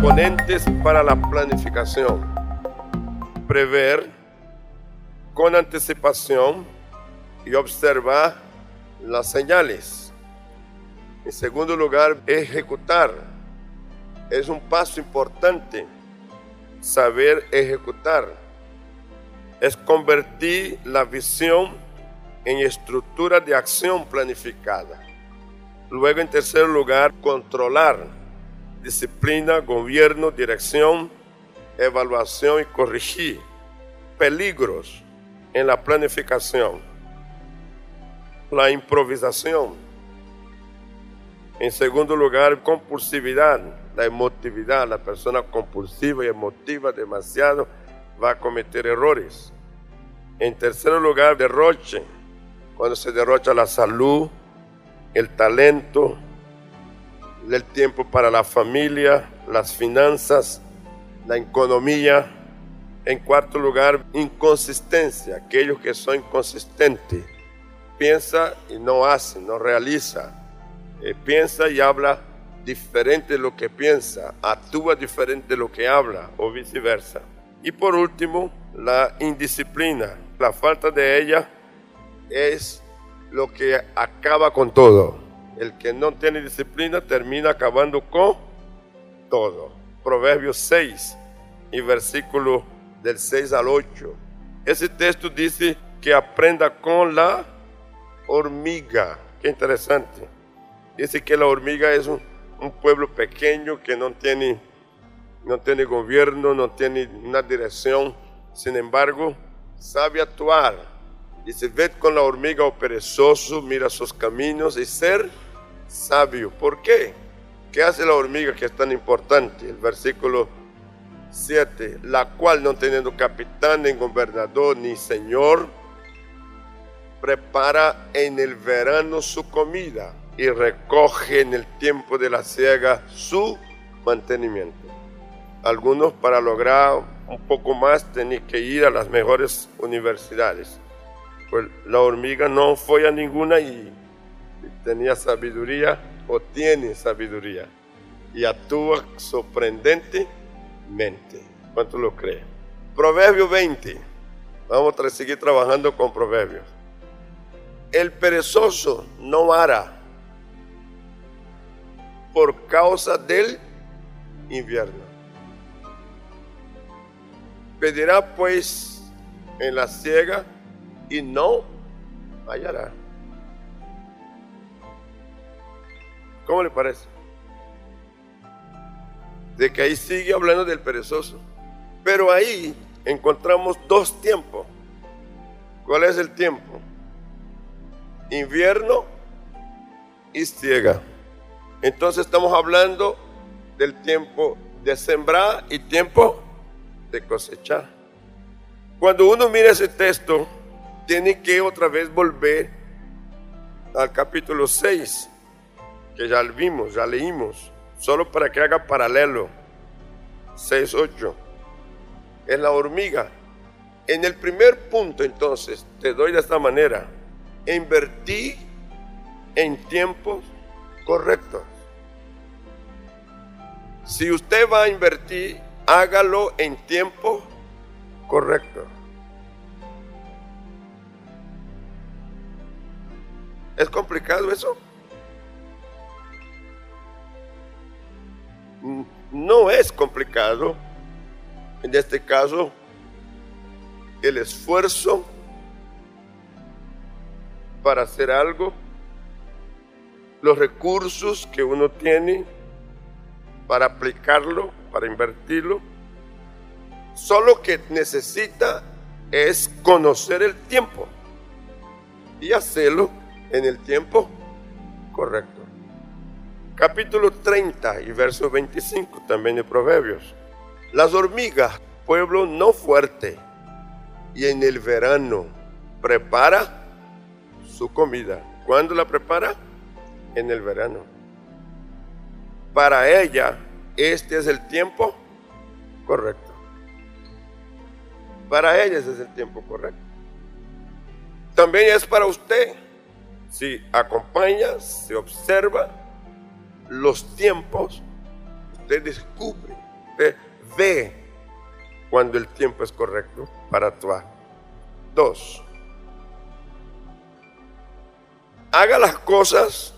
componentes para la planificación. Prever con anticipación y observar las señales. En segundo lugar, ejecutar. Es un paso importante saber ejecutar. Es convertir la visión en estructura de acción planificada. Luego, en tercer lugar, controlar. Disciplina, gobierno, dirección, evaluación y corregir. Peligros en la planificación. La improvisación. En segundo lugar, compulsividad, la emotividad. La persona compulsiva y emotiva demasiado va a cometer errores. En tercer lugar, derroche. Cuando se derrocha la salud, el talento, el tiempo para la familia, las finanzas, la economía. En cuarto lugar, inconsistencia, aquellos que son inconsistentes. Piensa y no hace, no realiza. Eh, piensa y habla diferente de lo que piensa, actúa diferente de lo que habla o viceversa. Y por último, la indisciplina. La falta de ella es lo que acaba con todo. El que no tiene disciplina termina acabando con todo. Proverbios 6 y versículo del 6 al 8. Ese texto dice que aprenda con la hormiga. Qué interesante. Dice que la hormiga es un, pueblo pequeño que no tiene, no tiene gobierno, no tiene una dirección. Sin embargo, sabe actuar Dice, ved con la hormiga o perezoso, mira sus caminos y ser sabio. ¿Por qué? ¿Qué hace la hormiga que es tan importante? El versículo 7, la cual no teniendo capitán, ni gobernador, ni señor, prepara en el verano su comida y recoge en el tiempo de la siega su mantenimiento. Algunos para lograr un poco más tienen que ir a las mejores universidades pues la hormiga no fue a ninguna y tenía sabiduría o tiene sabiduría y actúa sorprendentemente. ¿Cuánto lo cree? Proverbio 20. Vamos a seguir trabajando con proverbios. El perezoso no hará por causa del invierno. Pedirá pues en la ciega y no hallará. ¿Cómo le parece? De que ahí sigue hablando del perezoso. Pero ahí encontramos dos tiempos. ¿Cuál es el tiempo? Invierno y ciega. Entonces estamos hablando del tiempo de sembrar y tiempo de cosechar. Cuando uno mira ese texto, tiene que otra vez volver al capítulo 6, que ya vimos, ya leímos, solo para que haga paralelo. 6, 8. Es la hormiga. En el primer punto, entonces, te doy de esta manera. Invertí en tiempos correctos. Si usted va a invertir, hágalo en tiempo correcto. ¿Es complicado eso? No es complicado. En este caso, el esfuerzo para hacer algo, los recursos que uno tiene para aplicarlo, para invertirlo, solo que necesita es conocer el tiempo y hacerlo en el tiempo correcto. Capítulo 30 y verso 25 también de Proverbios. Las hormigas, pueblo no fuerte, y en el verano prepara su comida. ¿Cuándo la prepara? En el verano. Para ella, este es el tiempo correcto. Para ella es el tiempo correcto. También es para usted si acompaña, se observa los tiempos, usted descubre usted ve cuando el tiempo es correcto para actuar. Dos, haga las cosas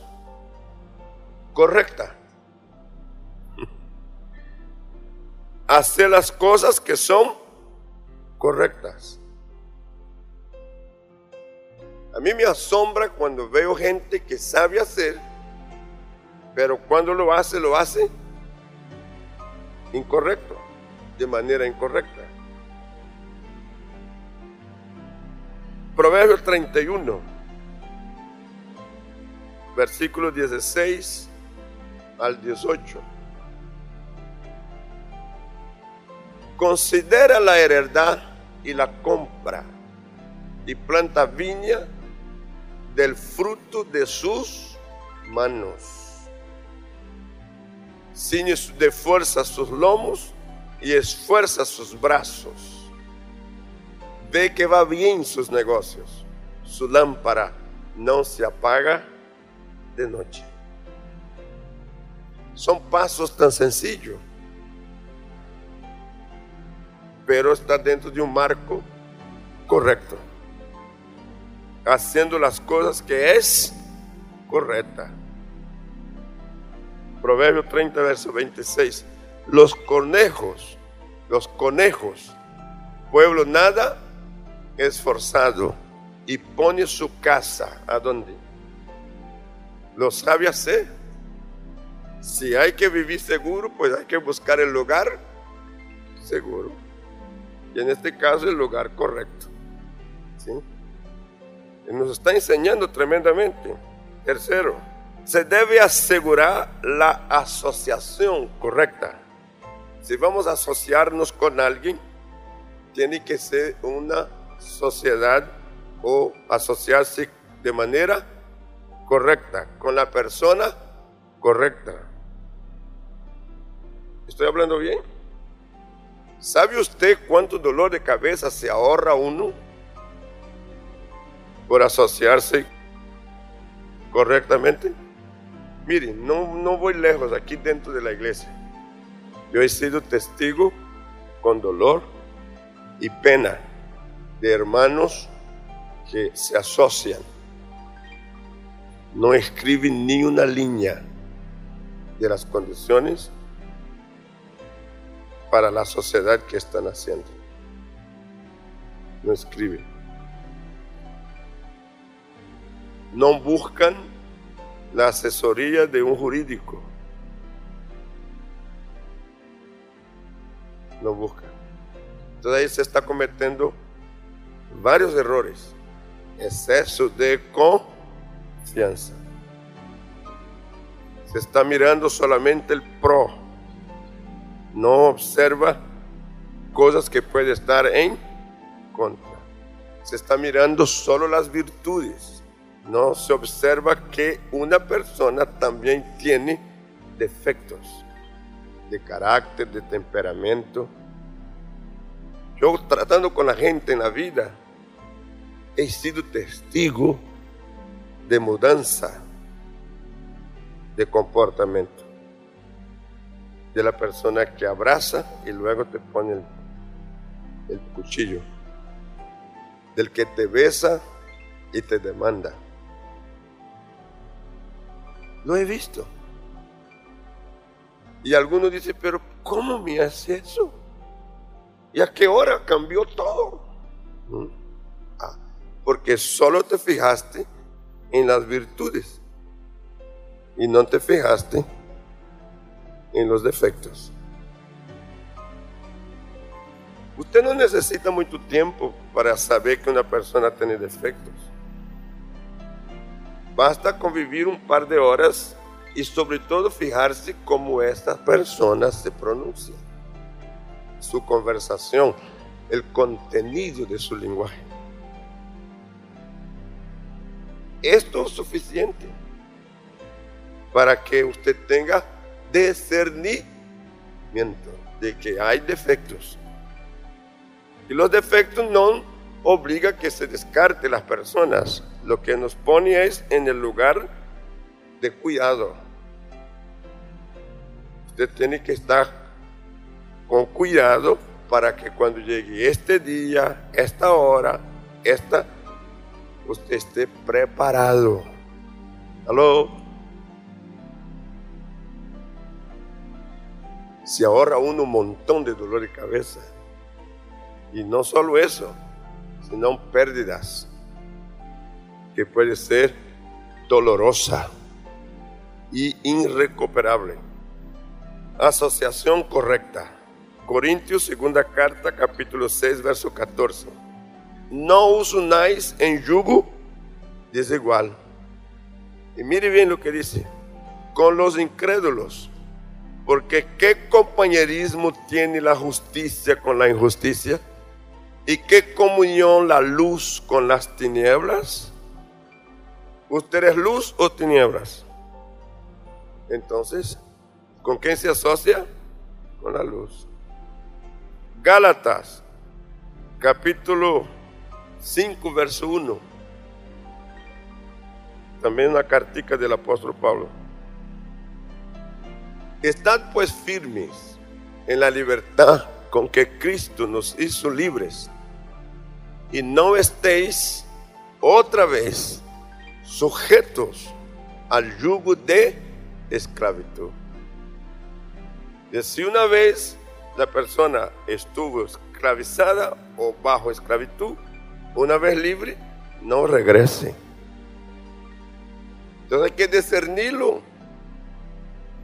correctas. Hace las cosas que son correctas. A mí me asombra cuando veo gente que sabe hacer, pero cuando lo hace, lo hace incorrecto, de manera incorrecta. Proverbio 31, versículos 16 al 18. Considera la heredad y la compra y planta viña del fruto de sus manos. Ciñe de fuerza sus lomos y esfuerza sus brazos. Ve que va bien sus negocios. Su lámpara no se apaga de noche. Son pasos tan sencillos, pero está dentro de un marco correcto haciendo las cosas que es correcta. Proverbio 30, verso 26. Los conejos, los conejos, pueblo nada esforzado y pone su casa a donde lo sabe hacer. Si hay que vivir seguro, pues hay que buscar el lugar seguro. Y en este caso el lugar correcto. ¿Sí? nos está enseñando tremendamente. Tercero, se debe asegurar la asociación correcta. Si vamos a asociarnos con alguien, tiene que ser una sociedad o asociarse de manera correcta, con la persona correcta. ¿Estoy hablando bien? ¿Sabe usted cuánto dolor de cabeza se ahorra uno? por asociarse correctamente. Miren, no, no voy lejos, aquí dentro de la iglesia. Yo he sido testigo con dolor y pena de hermanos que se asocian. No escriben ni una línea de las condiciones para la sociedad que están haciendo. No escriben. no buscan la asesoría de un jurídico. No buscan. Entonces ahí se está cometiendo varios errores. Exceso de confianza. Se está mirando solamente el pro. No observa cosas que puede estar en contra. Se está mirando solo las virtudes no se observa que una persona también tiene defectos de carácter, de temperamento. Yo tratando con la gente en la vida, he sido testigo de mudanza de comportamiento. De la persona que abraza y luego te pone el, el cuchillo. Del que te besa y te demanda. Lo he visto. Y algunos dicen, pero ¿cómo me hace eso? ¿Y a qué hora cambió todo? ¿Mm? Ah, porque solo te fijaste en las virtudes y no te fijaste en los defectos. Usted no necesita mucho tiempo para saber que una persona tiene defectos. Basta convivir un par de horas y sobre todo fijarse cómo esta persona se pronuncia, su conversación, el contenido de su lenguaje. Esto es suficiente para que usted tenga discernimiento de que hay defectos. Y los defectos no obligan que se descarte las personas, lo que nos pone es en el lugar de cuidado. Usted tiene que estar con cuidado para que cuando llegue este día, esta hora, esta, usted esté preparado. ¿Aló? Se ahorra uno un montón de dolor de cabeza. Y no solo eso, sino pérdidas que puede ser dolorosa y irrecuperable. Asociación correcta. Corintios, segunda carta, capítulo 6, verso 14. No os unáis en yugo desigual. Y mire bien lo que dice. Con los incrédulos. Porque ¿qué compañerismo tiene la justicia con la injusticia? ¿Y qué comunión la luz con las tinieblas? ¿Usted es luz o tinieblas? Entonces, ¿con quién se asocia? Con la luz. Gálatas, capítulo 5, verso 1. También una cartica del apóstol Pablo. Estad pues firmes en la libertad con que Cristo nos hizo libres y no estéis otra vez sujetos al yugo de esclavitud. Y si una vez la persona estuvo esclavizada o bajo esclavitud, una vez libre, no regrese. Entonces hay que discernirlo.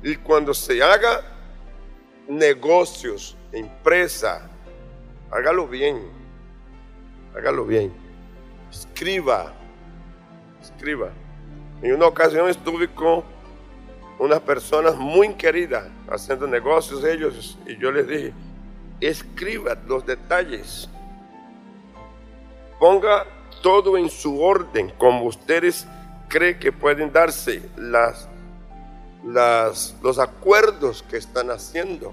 Y cuando se haga negocios, empresa, hágalo bien. Hágalo bien. Escriba. Escriba. En una ocasión estuve con unas personas muy queridas haciendo negocios ellos y yo les dije, escriba los detalles, ponga todo en su orden como ustedes creen que pueden darse las, las, los acuerdos que están haciendo.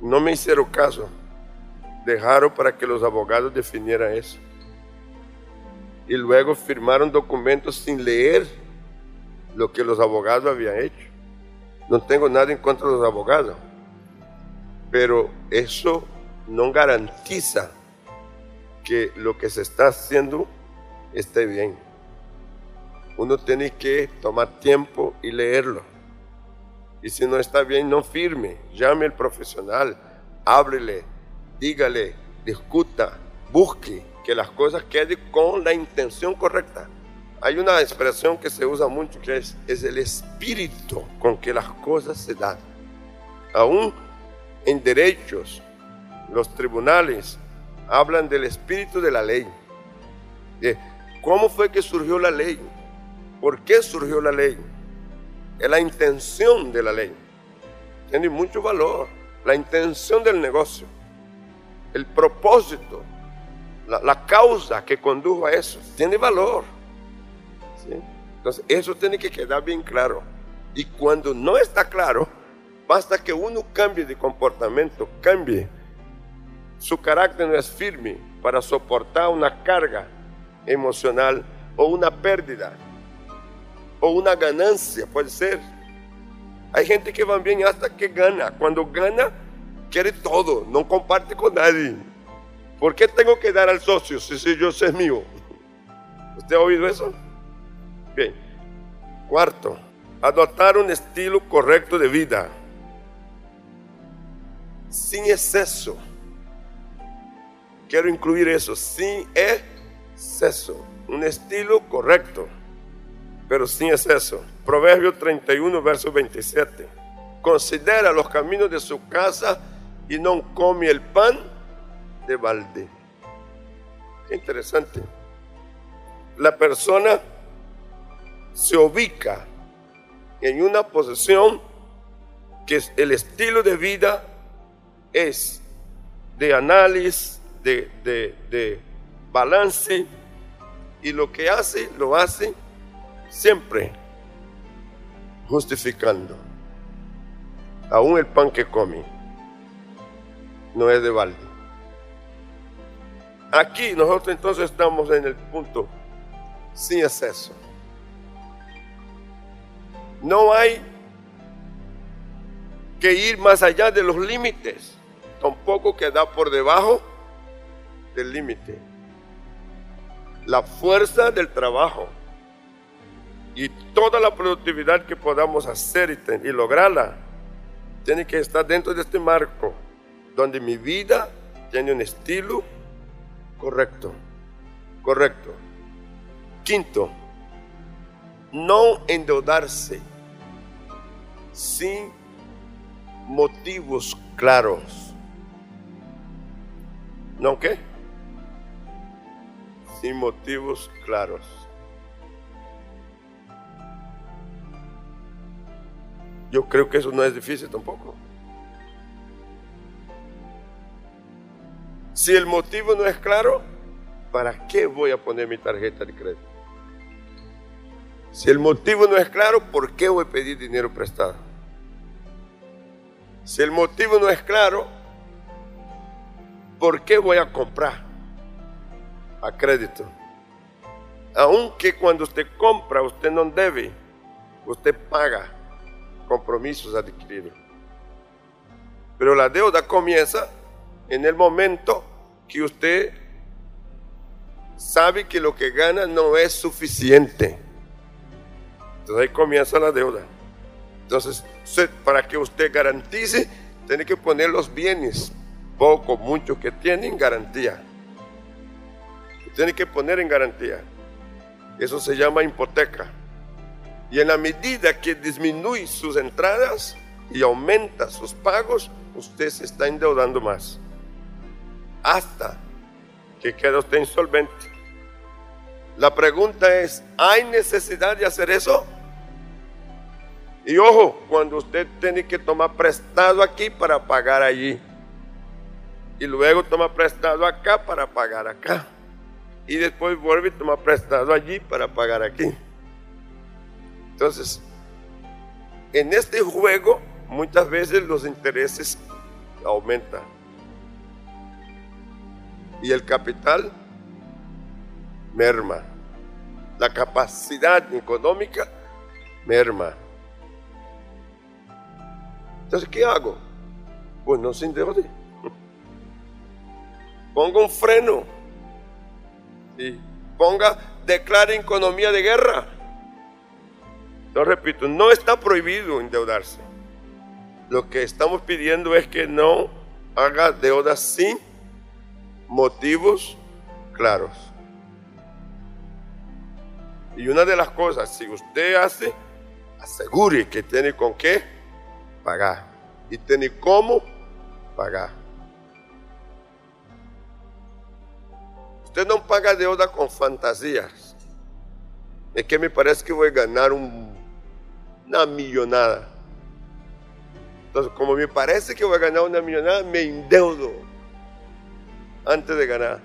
No me hicieron caso, dejaron para que los abogados definieran eso. Y luego firmaron documentos sin leer lo que los abogados habían hecho. No tengo nada en contra de los abogados, pero eso no garantiza que lo que se está haciendo esté bien. Uno tiene que tomar tiempo y leerlo. Y si no está bien, no firme. Llame al profesional, ábrele, dígale, discuta, busque que las cosas queden con la intención correcta. Hay una expresión que se usa mucho que es, es el espíritu con que las cosas se dan. Aún en derechos, los tribunales hablan del espíritu de la ley. De cómo fue que surgió la ley, por qué surgió la ley, es la intención de la ley. Tiene mucho valor, la intención del negocio, el propósito, la, la causa que condujo a eso, tiene valor. Entonces, eso tiene que quedar bien claro. Y cuando no está claro, basta que uno cambie de comportamiento, cambie. Su carácter no es firme para soportar una carga emocional o una pérdida o una ganancia, puede ser. Hay gente que va bien hasta que gana. Cuando gana, quiere todo, no comparte con nadie. ¿Por qué tengo que dar al socio si, yo sé mío? ¿Usted ha oído eso? Bien. Cuarto, adoptar un estilo correcto de vida. Sin exceso. Quiero incluir eso, sin exceso. Un estilo correcto, pero sin exceso. Proverbio 31, verso 27. Considera los caminos de su casa y no come el pan de balde. Interesante. La persona se ubica en una posición que el estilo de vida es de análisis, de, de balance, y lo que hace, lo hace siempre justificando. Aún el pan que come no es de balde. Aquí nosotros entonces estamos en el punto sin exceso. No hay que ir más allá de los límites, tampoco queda por debajo del límite. La fuerza del trabajo y toda la productividad que podamos hacer y, y lograrla tiene que estar dentro de este marco donde mi vida tiene un estilo correcto. Correcto. Quinto, no endeudarse sin motivos claros. ¿No qué? Sin motivos claros. Yo creo que eso no es difícil tampoco. Si el motivo no es claro, ¿para qué voy a poner mi tarjeta de crédito? Si el motivo no es claro, ¿por qué voy a pedir dinero prestado? Si el motivo no es claro, ¿por qué voy a comprar a crédito? Aunque cuando usted compra, usted no debe, usted paga compromisos adquiridos. Pero la deuda comienza en el momento que usted sabe que lo que gana no es suficiente. Entonces ahí comienza la deuda. Entonces, para que usted garantice, tiene que poner los bienes, poco, mucho que tiene en garantía. Tiene que poner en garantía. Eso se llama hipoteca. Y en la medida que disminuye sus entradas y aumenta sus pagos, usted se está endeudando más hasta que quede usted insolvente. La pregunta es, ¿hay necesidad de hacer eso? Y ojo, cuando usted tiene que tomar prestado aquí para pagar allí. Y luego toma prestado acá para pagar acá. Y después vuelve y toma prestado allí para pagar aquí. Entonces, en este juego muchas veces los intereses aumentan y el capital merma. La capacidad económica merma. Entonces, ¿qué hago? Pues no se endeude. Ponga un freno. Y ponga, declare economía de guerra. Lo repito, no está prohibido endeudarse. Lo que estamos pidiendo es que no haga deudas sin motivos claros. Y una de las cosas, si usted hace, asegure que tiene con qué pagar y tiene cómo pagar. Usted no paga deuda con fantasías. Es que me parece que voy a ganar una millonada. Entonces, como me parece que voy a ganar una millonada, me endeudo antes de ganar.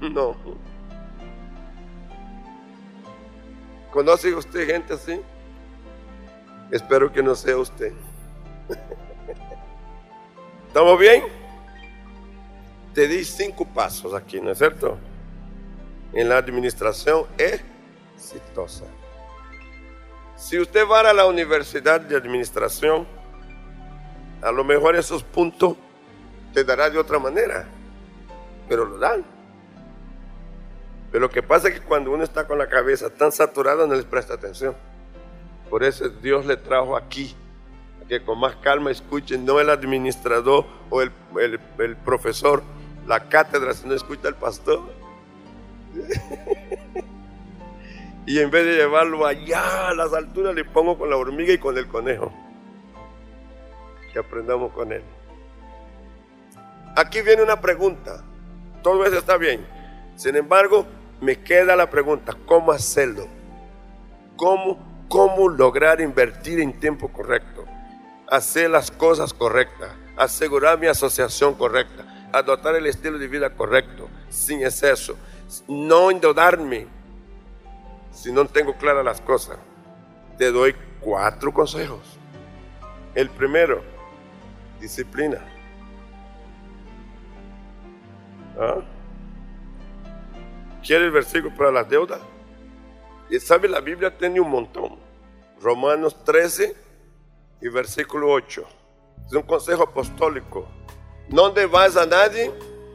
No. ¿Conoce usted gente así? Espero que no sea usted. ¿Estamos bien? Te di cinco pasos aquí, ¿no es cierto? En la administración exitosa. Si usted va a la universidad de administración, a lo mejor esos puntos te dará de otra manera pero lo dan. Pero lo que pasa es que cuando uno está con la cabeza tan saturada no les presta atención. Por eso Dios le trajo aquí, que con más calma escuchen, no el administrador o el, el profesor, la cátedra, sino escucha al pastor. y en vez de llevarlo allá a las alturas, le pongo con la hormiga y con el conejo. Que aprendamos con él. Aquí viene una pregunta todo eso está bien. Sin embargo, me queda la pregunta, ¿cómo hacerlo? ¿Cómo, cómo lograr invertir en tiempo correcto? Hacer las cosas correctas, asegurar mi asociación correcta, adoptar el estilo de vida correcto, sin exceso, no endeudarme si no tengo claras las cosas. Te doy cuatro consejos. El primero, disciplina. ¿Ah? ¿Quiere el versículo para las deudas? Y sabe, la Biblia tiene un montón. Romanos 13 y versículo 8. Es un consejo apostólico. No debas a nadie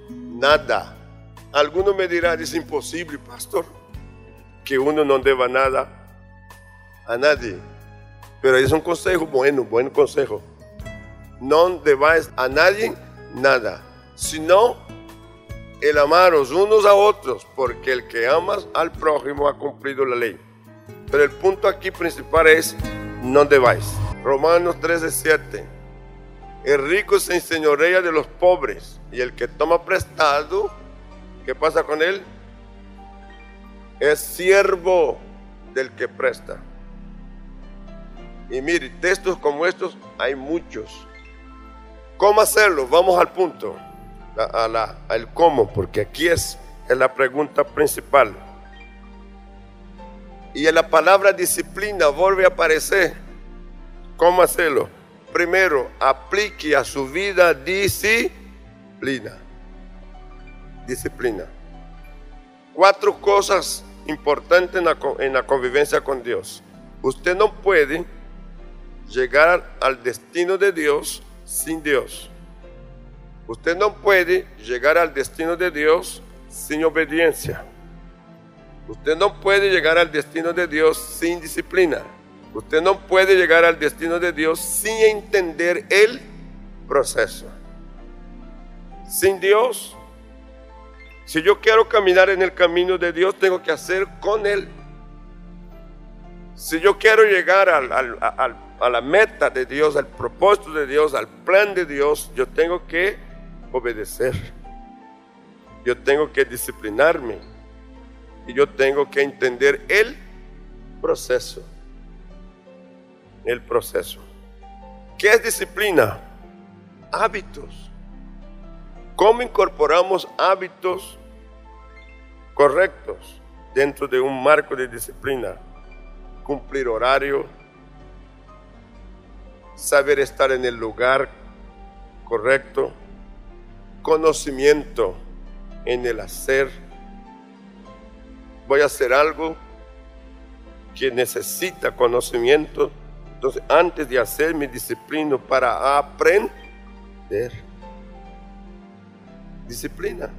nada. Alguno me dirá, es imposible, pastor, que uno no deba nada a nadie. Pero es un consejo bueno, buen consejo. No debáis a nadie nada, sino el amaros unos a otros, porque el que amas al prójimo ha cumplido la ley. Pero el punto aquí principal es, no debáis. Romanos 13:7. El rico se enseñorea de los pobres y el que toma prestado, ¿qué pasa con él? Es siervo del que presta. Y mire, textos como estos hay muchos. ¿Cómo hacerlo? Vamos al punto, a, la, al cómo, porque aquí es, es la pregunta principal. Y en la palabra disciplina vuelve a aparecer. ¿Cómo hacerlo? Primero, aplique a su vida disciplina. Disciplina. Cuatro cosas importantes en la, en la convivencia con Dios. Usted no puede llegar al destino de Dios sin Dios. Usted no puede llegar al destino de Dios sin obediencia. Usted no puede llegar al destino de Dios sin disciplina. Usted no puede llegar al destino de Dios sin entender el proceso. Sin Dios, si yo quiero caminar en el camino de Dios, tengo que hacer con Él. Si yo quiero llegar a la meta de Dios, al propósito de Dios, al plan de Dios, yo tengo que obedecer. Yo tengo que disciplinarme. Y yo tengo que entender el proceso. El proceso. ¿Qué es disciplina? Hábitos. ¿Cómo incorporamos hábitos correctos dentro de un marco de disciplina? Cumplir horario, saber estar en el lugar correcto, conocimiento en el hacer. Voy a hacer algo que necesita conocimiento. Entonces, antes de hacer mi disciplina para aprender. Disciplina.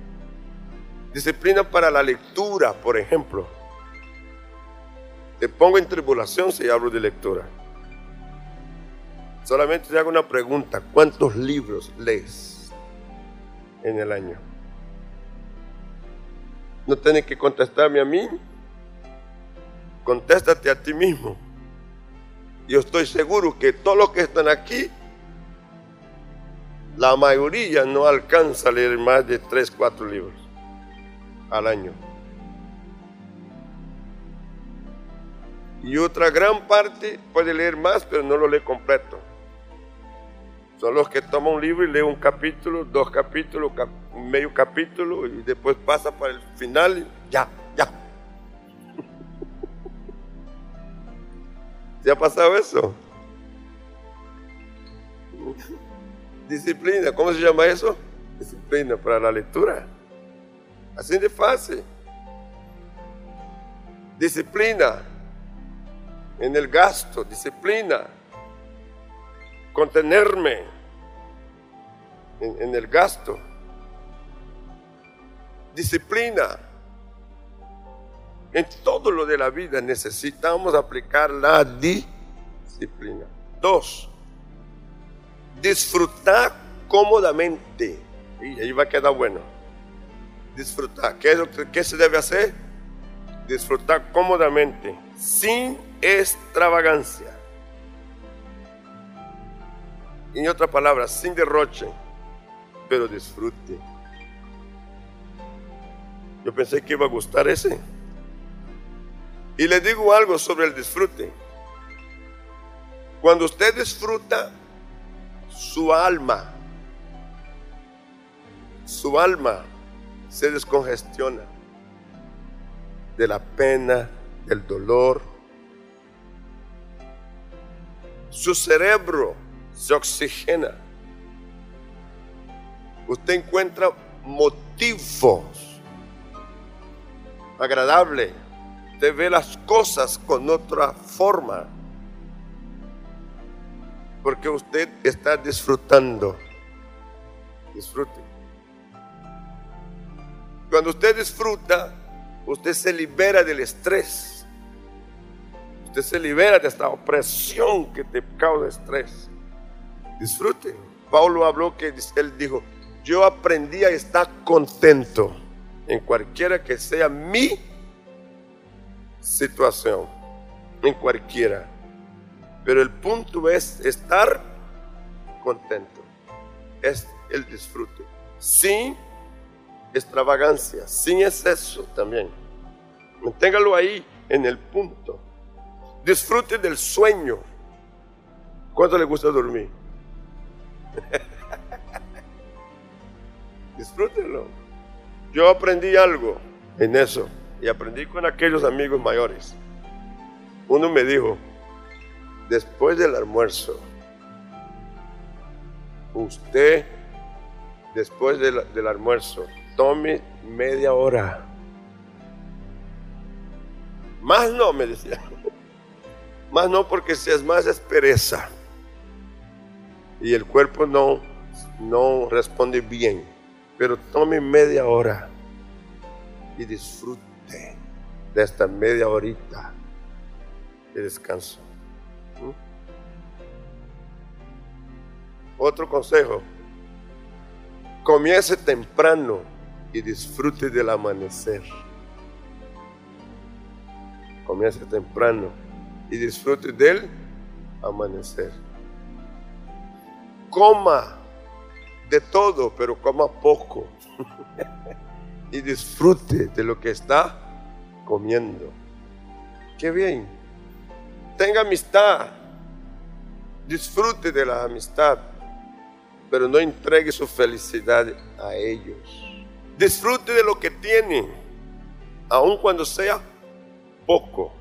Disciplina para la lectura, por ejemplo. Te pongo en tribulación si hablo de lectura. Solamente te hago una pregunta. ¿Cuántos libros lees en el año? No tienes que contestarme a mí. Contéstate a ti mismo. Yo estoy seguro que todos los que están aquí, la mayoría no alcanza a leer más de 3, 4 libros al año. Y otra gran parte puede leer más, pero no lo lee completo. Son los que toman un libro y leen un capítulo, dos capítulos, medio capítulo y después pasa para el final y ya, ya. ¿Se ha pasado eso? Disciplina, ¿cómo se llama eso? Disciplina para la lectura. Así de fácil. Disciplina en el gasto, disciplina contenerme en, el gasto. Disciplina. En todo lo de la vida necesitamos aplicar la disciplina. Dos, disfrutar cómodamente. Y ahí va a quedar bueno. Disfrutar. ¿Qué, ¿Qué se debe hacer? Disfrutar cómodamente, sin extravagancia en otra palabra, sin derroche, pero disfrute. Yo pensé que iba a gustar ese. Y le digo algo sobre el disfrute. Cuando usted disfruta, su alma, su alma se descongestiona de la pena, del dolor. Su cerebro se oxigena. Usted encuentra motivos agradables. Usted ve las cosas con otra forma. Porque usted está disfrutando. Disfrute. Cuando usted disfruta, usted se libera del estrés. Usted se libera de esta opresión que te causa estrés. Disfrute. Pablo habló que él dijo, yo aprendí a estar contento en cualquiera que sea mi situación, en cualquiera. Pero el punto es estar contento, es el disfrute, sin extravagancia, sin exceso también. Manténgalo ahí en el punto. Disfrute del sueño. ¿Cuánto le gusta dormir? Disfrútenlo. Yo aprendí algo en eso y aprendí con aquellos amigos mayores. Uno me dijo, después del almuerzo, usted, después del, del almuerzo, tome media hora. Más no, me decía. Más no porque si es más es pereza. Y el cuerpo no, no responde bien. Pero tome media hora y disfrute de esta media horita de descanso. ¿Mm? Otro consejo. Comience temprano y disfrute del amanecer. Comience temprano y disfrute del amanecer. Coma de todo, pero coma poco. y disfrute de lo que está comiendo. Qué bien. Tenga amistad. Disfrute de la amistad, pero no entregue su felicidad a ellos. Disfrute de lo que tiene, aun cuando sea poco.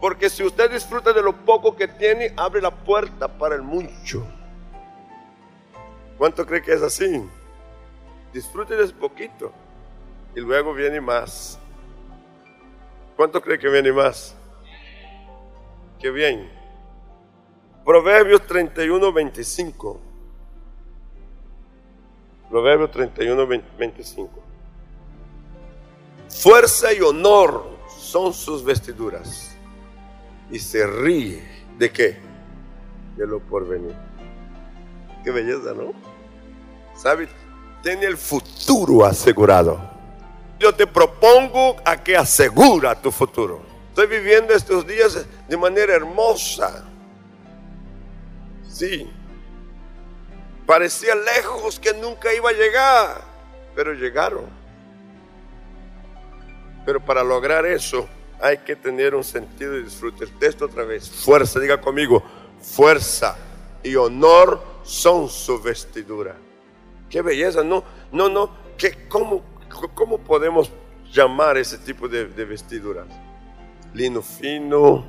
Porque si usted disfruta de lo poco que tiene, abre la puerta para el mucho. ¿Cuánto cree que es así? Ese poquito y luego viene más. ¿Cuánto cree que viene más? Qué bien. Proverbios 31, 25. Proverbios 31, 25. Fuerza y honor son sus vestiduras. Y se ríe. ¿De qué? De lo por venir. Qué belleza, ¿no? ¿Sabes? Tiene el futuro asegurado. Yo te propongo a que asegura tu futuro. Estoy viviendo estos días de manera hermosa. Sí. Parecía lejos que nunca iba a llegar, pero llegaron. Pero para lograr eso hay que tener un sentido de disfrute. El texto otra vez. Fuerza, diga conmigo. Fuerza y honor son su vestidura. Qué belleza, no, no, no, ¿Qué, cómo, ¿cómo podemos llamar ese tipo de, vestiduras? Lino fino,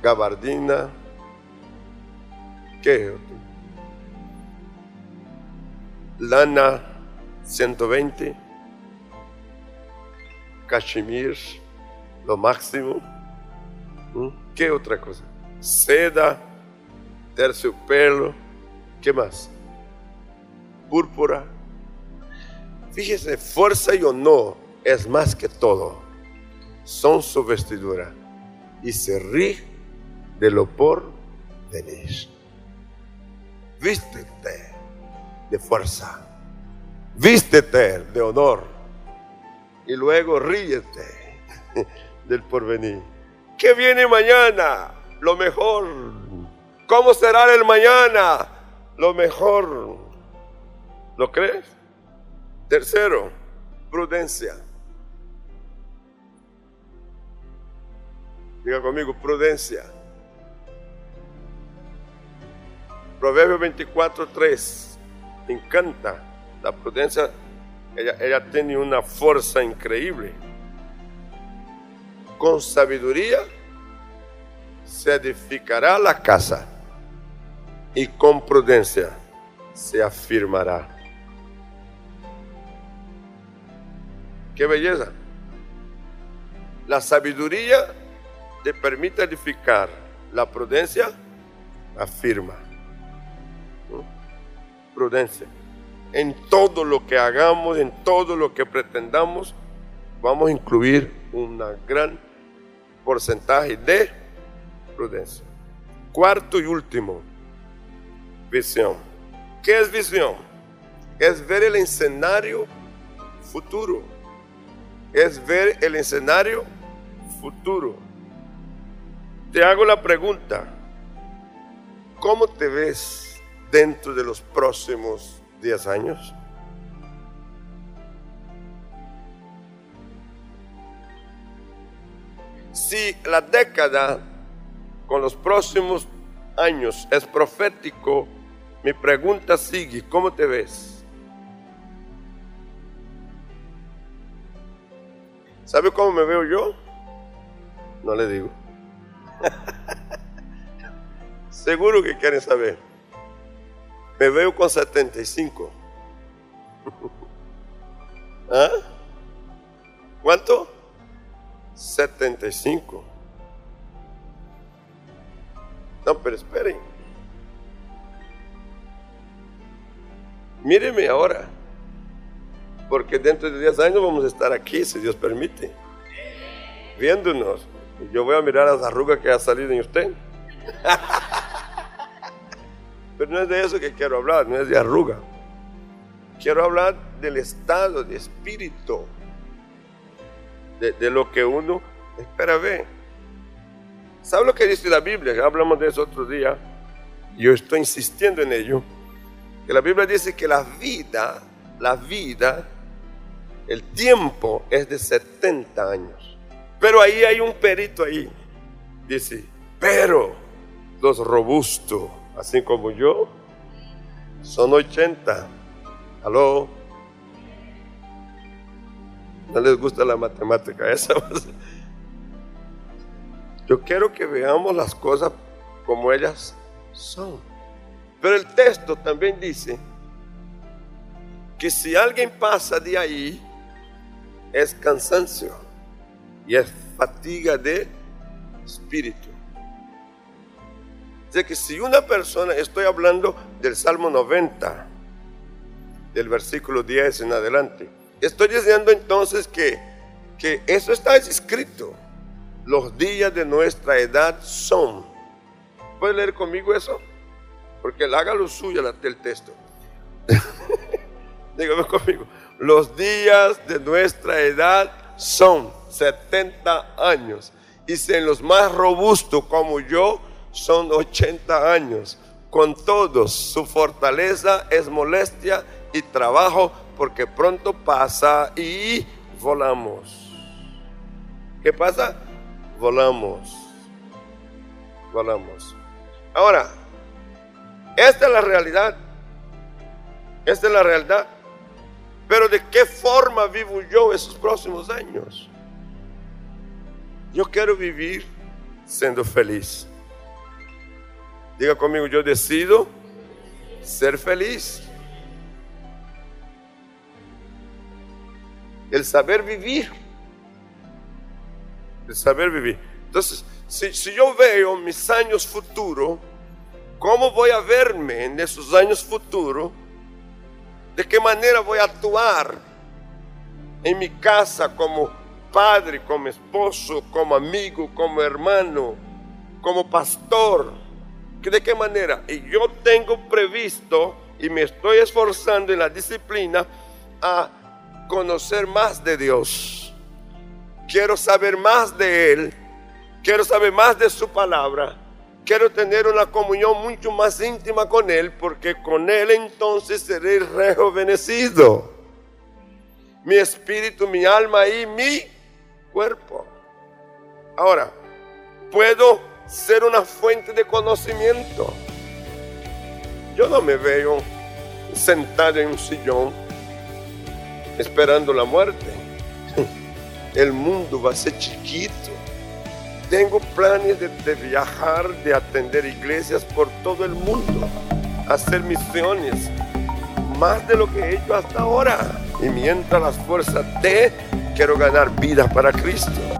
gabardina, ¿qué? Lana 120, cachemir, lo máximo. ¿Qué otra cosa? Seda, terciopelo, ¿qué más? Púrpura. Fíjese, fuerza y honor es más que todo. Son su vestidura. Y se ríe de lo por venir. Vístete de fuerza. Vístete de honor. Y luego ríete del porvenir. ¿Qué viene mañana? Lo mejor. ¿Cómo será el mañana? Lo mejor. ¿Lo crees? Tercero, prudencia. Diga conmigo, prudencia. Proverbio 24, 3. encanta. La prudencia, ella, ella tiene una fuerza increíble. Con sabiduría se edificará la casa y con prudencia se afirmará. Qué belleza. La sabiduría te permite edificar, la prudencia afirma. Prudencia. En todo lo que hagamos, en todo lo que pretendamos, vamos a incluir un gran porcentaje de prudencia. Cuarto y último, visión. ¿Qué es visión? Es ver el escenario futuro. Es ver el escenario futuro. Te hago la pregunta, ¿cómo te ves dentro de los próximos 10 años? Si la década con los próximos años es profético, mi pregunta sigue, ¿cómo te ves? ¿Sabe cómo me veo yo? No le digo. Seguro que quieren saber. Me veo con 75. ¿Ah? ¿Cuánto? 75. No, pero esperen. Míreme ahora. Porque dentro de 10 años vamos a estar aquí, si Dios permite. Viéndonos. Yo voy a mirar las arrugas que ha salido en usted. Pero no es de eso que quiero hablar, no es de arruga. Quiero hablar del estado de espíritu, de, lo que uno espera ver. ¿Sabe lo que dice la Biblia? Ya hablamos de eso otro día. Yo estoy insistiendo en ello. Que la Biblia dice que la vida, la vida, el tiempo es de 70 años. Pero ahí hay un perito ahí. Dice, pero los robustos, así como yo, son 80. ¿Aló? ¿No les gusta la matemática esa? Yo quiero que veamos las cosas como ellas son. Pero el texto también dice que si alguien pasa de ahí, es cansancio y es fatiga de espíritu. Es que si una persona, estoy hablando del Salmo 90, del versículo 10 en adelante, estoy diciendo entonces que, que eso está escrito los días de nuestra edad son. ¿Puede leer conmigo eso? Porque él haga lo suyo el texto. Dígame conmigo. Los días de nuestra edad son 70 años. Y si en los más robustos como yo son 80 años. Con todos, su fortaleza es molestia y trabajo porque pronto pasa y volamos. ¿Qué pasa? volamos. Volamos. Ahora, esta es la realidad. Esta es la realidad. Pero ¿de qué forma vivo yo esos próximos años? Yo quiero vivir siendo feliz. Diga conmigo, yo decido ser feliz. El saber vivir saber vivir. Entonces, si, si yo veo mis años futuros, ¿cómo voy a verme en esos años futuros? ¿De qué manera voy a actuar en mi casa como padre, como esposo, como amigo, como hermano, como pastor? ¿De qué manera? Y yo tengo previsto y me estoy esforzando en la disciplina a conocer más de Dios quiero saber más de Él, quiero saber más de su palabra, quiero tener una comunión mucho más íntima con Él, porque con Él entonces seré rejuvenecido. Mi espíritu, mi alma y mi cuerpo. Ahora, puedo ser una fuente de conocimiento. Yo no me veo sentado en un sillón esperando la muerte el mundo va a ser chiquito. Tengo planes de, viajar, de atender iglesias por todo el mundo, hacer misiones, más de lo que he hecho hasta ahora. Y mientras las fuerzas de, quiero ganar vidas para Cristo.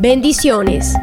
Bendiciones.